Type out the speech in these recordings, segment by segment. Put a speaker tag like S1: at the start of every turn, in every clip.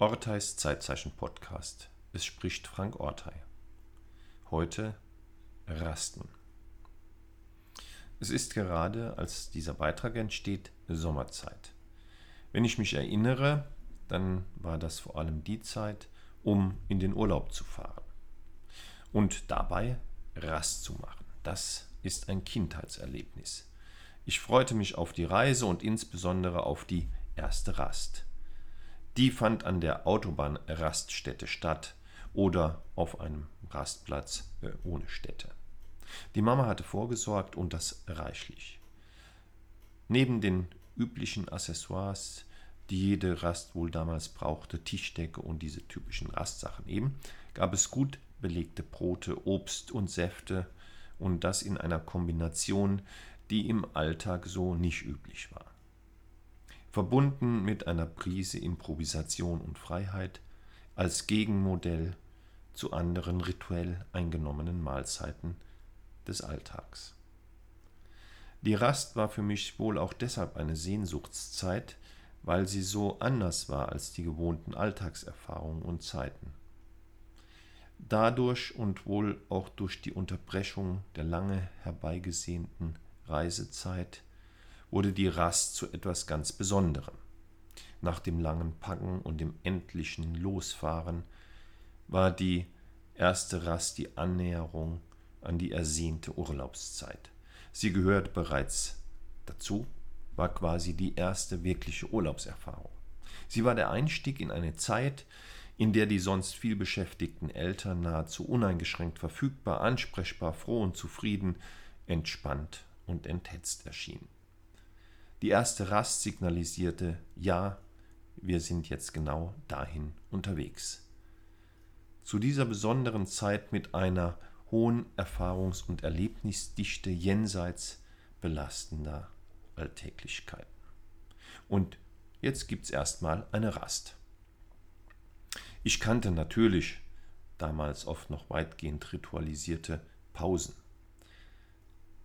S1: Orteis Zeitzeichen Podcast. Es spricht Frank Ortei. Heute Rasten. Es ist gerade, als dieser Beitrag entsteht, Sommerzeit. Wenn ich mich erinnere, dann war das vor allem die Zeit, um in den Urlaub zu fahren und dabei Rast zu machen. Das ist ein Kindheitserlebnis. Ich freute mich auf die Reise und insbesondere auf die erste Rast. Die fand an der Autobahnraststätte statt oder auf einem Rastplatz äh, ohne Stätte. Die Mama hatte vorgesorgt und das reichlich. Neben den üblichen Accessoires, die jede Rast wohl damals brauchte, Tischdecke und diese typischen Rastsachen eben, gab es gut belegte Brote, Obst und Säfte und das in einer Kombination, die im Alltag so nicht üblich war. Verbunden mit einer Prise Improvisation und Freiheit als Gegenmodell zu anderen rituell eingenommenen Mahlzeiten des Alltags. Die Rast war für mich wohl auch deshalb eine Sehnsuchtszeit, weil sie so anders war als die gewohnten Alltagserfahrungen und Zeiten. Dadurch und wohl auch durch die Unterbrechung der lange herbeigesehnten Reisezeit wurde die Rast zu etwas ganz Besonderem. Nach dem langen Packen und dem endlichen Losfahren war die erste Rast die Annäherung an die ersehnte Urlaubszeit. Sie gehört bereits dazu, war quasi die erste wirkliche Urlaubserfahrung. Sie war der Einstieg in eine Zeit, in der die sonst viel beschäftigten Eltern nahezu uneingeschränkt verfügbar, ansprechbar, froh und zufrieden, entspannt und enthetzt erschienen. Die erste Rast signalisierte, ja, wir sind jetzt genau dahin unterwegs. Zu dieser besonderen Zeit mit einer hohen Erfahrungs- und Erlebnisdichte jenseits belastender Alltäglichkeiten. Und jetzt gibt's erstmal eine Rast. Ich kannte natürlich damals oft noch weitgehend ritualisierte Pausen.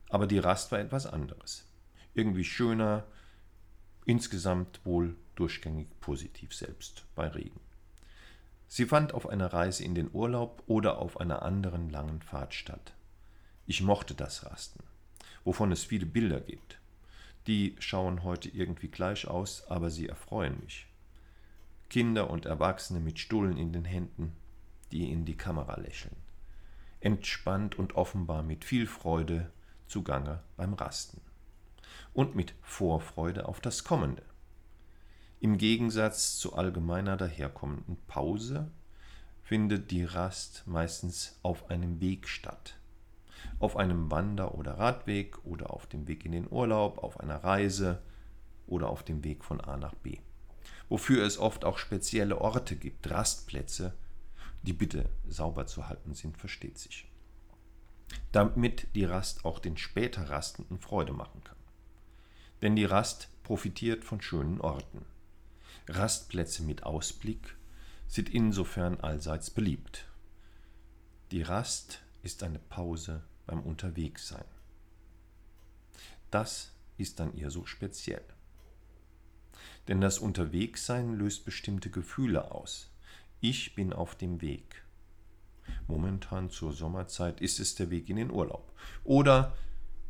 S1: Aber die Rast war etwas anderes. Irgendwie schöner, insgesamt wohl durchgängig positiv selbst bei Regen. Sie fand auf einer Reise in den Urlaub oder auf einer anderen langen Fahrt statt. Ich mochte das Rasten, wovon es viele Bilder gibt. Die schauen heute irgendwie gleich aus, aber sie erfreuen mich. Kinder und Erwachsene mit Stullen in den Händen, die in die Kamera lächeln. Entspannt und offenbar mit viel Freude zugange beim Rasten. Und mit Vorfreude auf das Kommende. Im Gegensatz zu allgemeiner daherkommenden Pause findet die Rast meistens auf einem Weg statt. Auf einem Wander- oder Radweg oder auf dem Weg in den Urlaub, auf einer Reise oder auf dem Weg von A nach B wofür es oft auch spezielle Orte gibt, Rastplätze, die bitte sauber zu halten sind, versteht sich. Damit die Rast auch den später Rastenden Freude machen kann. Denn die Rast profitiert von schönen Orten. Rastplätze mit Ausblick sind insofern allseits beliebt. Die Rast ist eine Pause beim Unterwegssein. Das ist an ihr so speziell. Denn das Unterwegssein löst bestimmte Gefühle aus. Ich bin auf dem Weg. Momentan zur Sommerzeit ist es der Weg in den Urlaub. Oder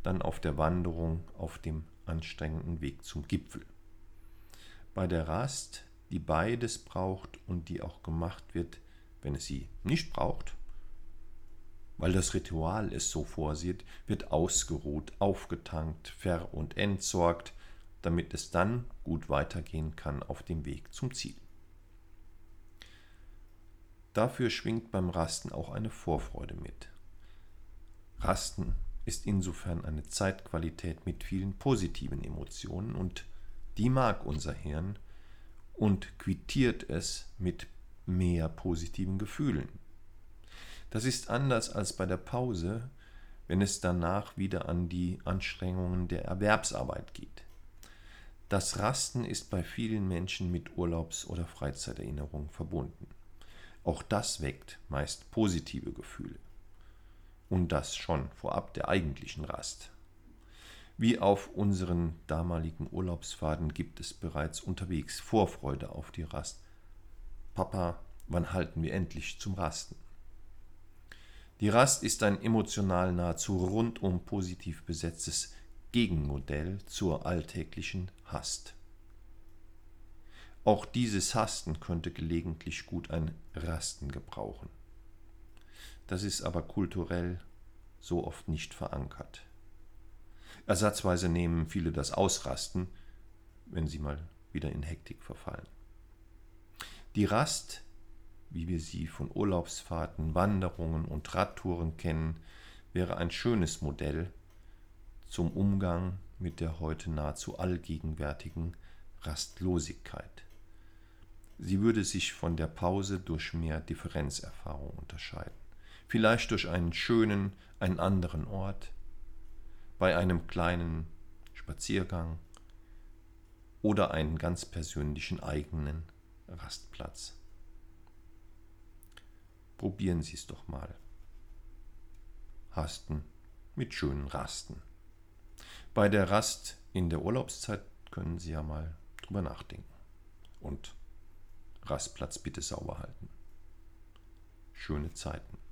S1: dann auf der Wanderung auf dem anstrengenden Weg zum Gipfel. Bei der Rast, die beides braucht und die auch gemacht wird, wenn es sie nicht braucht, weil das Ritual es so vorsieht, wird ausgeruht, aufgetankt, ver- und entsorgt, damit es dann gut weitergehen kann auf dem Weg zum Ziel. Dafür schwingt beim Rasten auch eine Vorfreude mit. Rasten ist insofern eine Zeitqualität mit vielen positiven Emotionen und die mag unser Hirn und quittiert es mit mehr positiven Gefühlen. Das ist anders als bei der Pause, wenn es danach wieder an die Anstrengungen der Erwerbsarbeit geht. Das Rasten ist bei vielen Menschen mit Urlaubs- oder Freizeiterinnerungen verbunden. Auch das weckt meist positive Gefühle. Und das schon vorab der eigentlichen Rast. Wie auf unseren damaligen Urlaubsfaden gibt es bereits unterwegs Vorfreude auf die Rast. Papa, wann halten wir endlich zum Rasten? Die Rast ist ein emotional nahezu rundum positiv besetztes Gegenmodell zur alltäglichen Hast. Auch dieses Hasten könnte gelegentlich gut ein Rasten gebrauchen. Das ist aber kulturell so oft nicht verankert. Ersatzweise nehmen viele das Ausrasten, wenn sie mal wieder in Hektik verfallen. Die Rast, wie wir sie von Urlaubsfahrten, Wanderungen und Radtouren kennen, wäre ein schönes Modell zum Umgang mit der heute nahezu allgegenwärtigen Rastlosigkeit. Sie würde sich von der Pause durch mehr Differenzerfahrung unterscheiden. Vielleicht durch einen schönen, einen anderen Ort, bei einem kleinen Spaziergang oder einen ganz persönlichen eigenen Rastplatz. Probieren Sie es doch mal. Hasten mit schönen Rasten. Bei der Rast in der Urlaubszeit können Sie ja mal drüber nachdenken. Und Rastplatz bitte sauber halten. Schöne Zeiten.